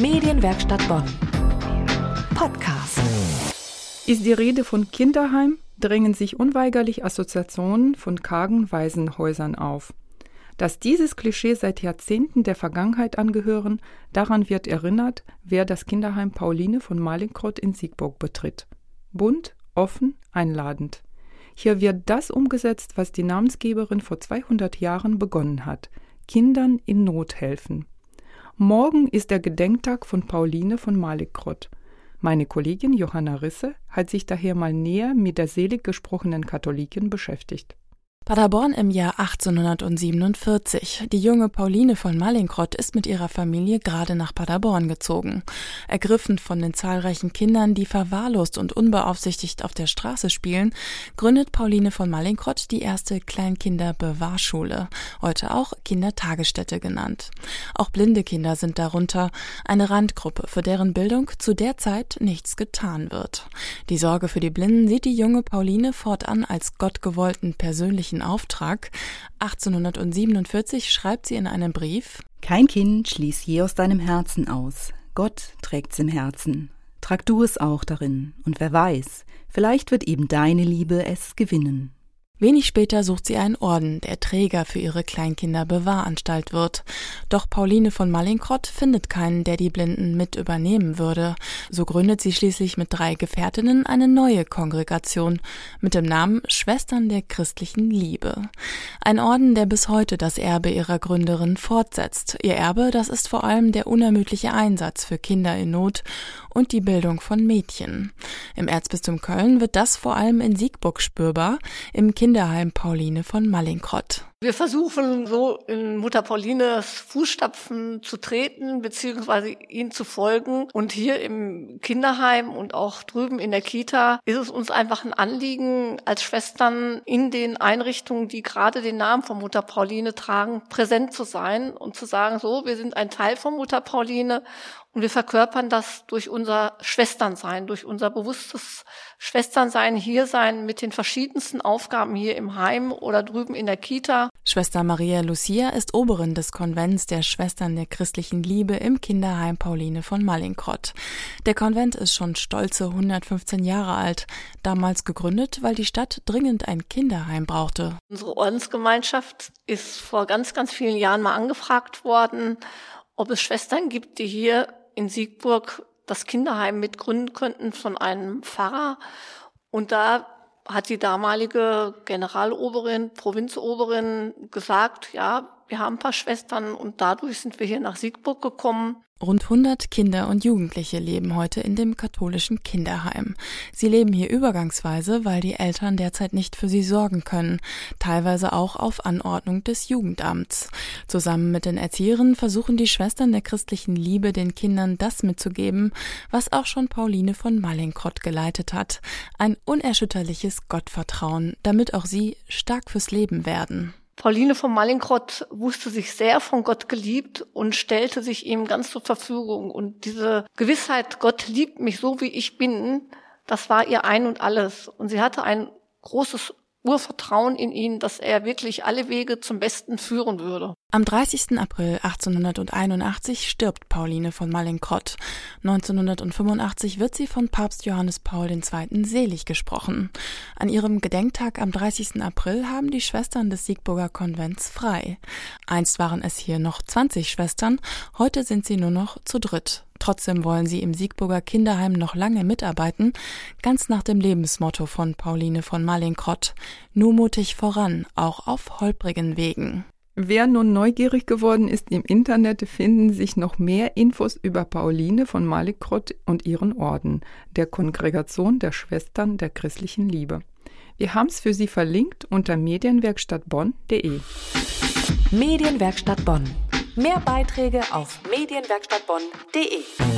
Medienwerkstatt Bonn. Podcast. Ist die Rede von Kinderheim, drängen sich unweigerlich Assoziationen von kargen Waisenhäusern auf. Dass dieses Klischee seit Jahrzehnten der Vergangenheit angehören, daran wird erinnert, wer das Kinderheim Pauline von Malinkrodt in Siegburg betritt. Bunt, offen, einladend. Hier wird das umgesetzt, was die Namensgeberin vor 200 Jahren begonnen hat: Kindern in Not helfen. Morgen ist der Gedenktag von Pauline von Malikrott. Meine Kollegin Johanna Risse hat sich daher mal näher mit der selig gesprochenen Katholikin beschäftigt. Paderborn im Jahr 1847. Die junge Pauline von Mallinckrodt ist mit ihrer Familie gerade nach Paderborn gezogen. Ergriffen von den zahlreichen Kindern, die verwahrlost und unbeaufsichtigt auf der Straße spielen, gründet Pauline von Mallinckrodt die erste Kleinkinderbewahrschule, heute auch Kindertagesstätte genannt. Auch blinde Kinder sind darunter, eine Randgruppe, für deren Bildung zu der Zeit nichts getan wird. Die Sorge für die Blinden sieht die junge Pauline fortan als gottgewollten persönlichen persönlichen Auftrag. 1847 schreibt sie in einem Brief Kein Kind schließ je aus deinem Herzen aus. Gott trägt's im Herzen. Trag du es auch darin, und wer weiß, vielleicht wird eben deine Liebe es gewinnen. Wenig später sucht sie einen Orden, der Träger für ihre Kleinkinderbewahranstalt wird. Doch Pauline von Mallinckrodt findet keinen, der die Blinden mit übernehmen würde. So gründet sie schließlich mit drei Gefährtinnen eine neue Kongregation mit dem Namen Schwestern der christlichen Liebe. Ein Orden, der bis heute das Erbe ihrer Gründerin fortsetzt. Ihr Erbe, das ist vor allem der unermüdliche Einsatz für Kinder in Not und die Bildung von Mädchen. Im Erzbistum Köln wird das vor allem in Siegburg spürbar, im Kinderheim Pauline von Mallinckrodt. Wir versuchen so in Mutter Paulines Fußstapfen zu treten, beziehungsweise ihnen zu folgen. Und hier im Kinderheim und auch drüben in der Kita ist es uns einfach ein Anliegen, als Schwestern in den Einrichtungen, die gerade den Namen von Mutter Pauline tragen, präsent zu sein und zu sagen, so, wir sind ein Teil von Mutter Pauline und wir verkörpern das durch unser Schwesternsein, durch unser bewusstes Schwesternsein, hier sein mit den verschiedensten Aufgaben hier im Heim oder drüben in der Kita. Schwester Maria Lucia ist Oberin des Konvents der Schwestern der christlichen Liebe im Kinderheim Pauline von Mallinckrodt. Der Konvent ist schon stolze 115 Jahre alt, damals gegründet, weil die Stadt dringend ein Kinderheim brauchte. Unsere Ordensgemeinschaft ist vor ganz, ganz vielen Jahren mal angefragt worden, ob es Schwestern gibt, die hier in Siegburg das Kinderheim mitgründen könnten von einem Pfarrer. Und da hat die damalige Generaloberin, Provinzoberin gesagt, ja, wir haben ein paar Schwestern und dadurch sind wir hier nach Siegburg gekommen. Rund 100 Kinder und Jugendliche leben heute in dem katholischen Kinderheim. Sie leben hier übergangsweise, weil die Eltern derzeit nicht für sie sorgen können, teilweise auch auf Anordnung des Jugendamts. Zusammen mit den Erzieherinnen versuchen die Schwestern der christlichen Liebe den Kindern das mitzugeben, was auch schon Pauline von Mallinckrodt geleitet hat, ein unerschütterliches Gottvertrauen, damit auch sie stark fürs Leben werden. Pauline von Mallinckrodt wusste sich sehr von Gott geliebt und stellte sich ihm ganz zur Verfügung. Und diese Gewissheit, Gott liebt mich so, wie ich bin, das war ihr ein und alles. Und sie hatte ein großes Urvertrauen in ihn, dass er wirklich alle Wege zum Besten führen würde. Am 30. April 1881 stirbt Pauline von Mallinckrodt. 1985 wird sie von Papst Johannes Paul II. selig gesprochen. An ihrem Gedenktag am 30. April haben die Schwestern des Siegburger Konvents frei. Einst waren es hier noch 20 Schwestern, heute sind sie nur noch zu dritt. Trotzdem wollen sie im Siegburger Kinderheim noch lange mitarbeiten, ganz nach dem Lebensmotto von Pauline von Mallinckrodt. Nur mutig voran, auch auf holprigen Wegen. Wer nun neugierig geworden ist, im Internet finden sich noch mehr Infos über Pauline von Malikrott und ihren Orden, der Kongregation der Schwestern der christlichen Liebe. Wir haben es für Sie verlinkt unter medienwerkstattbonn.de. Medienwerkstatt Bonn. Mehr Beiträge auf medienwerkstattbonn.de.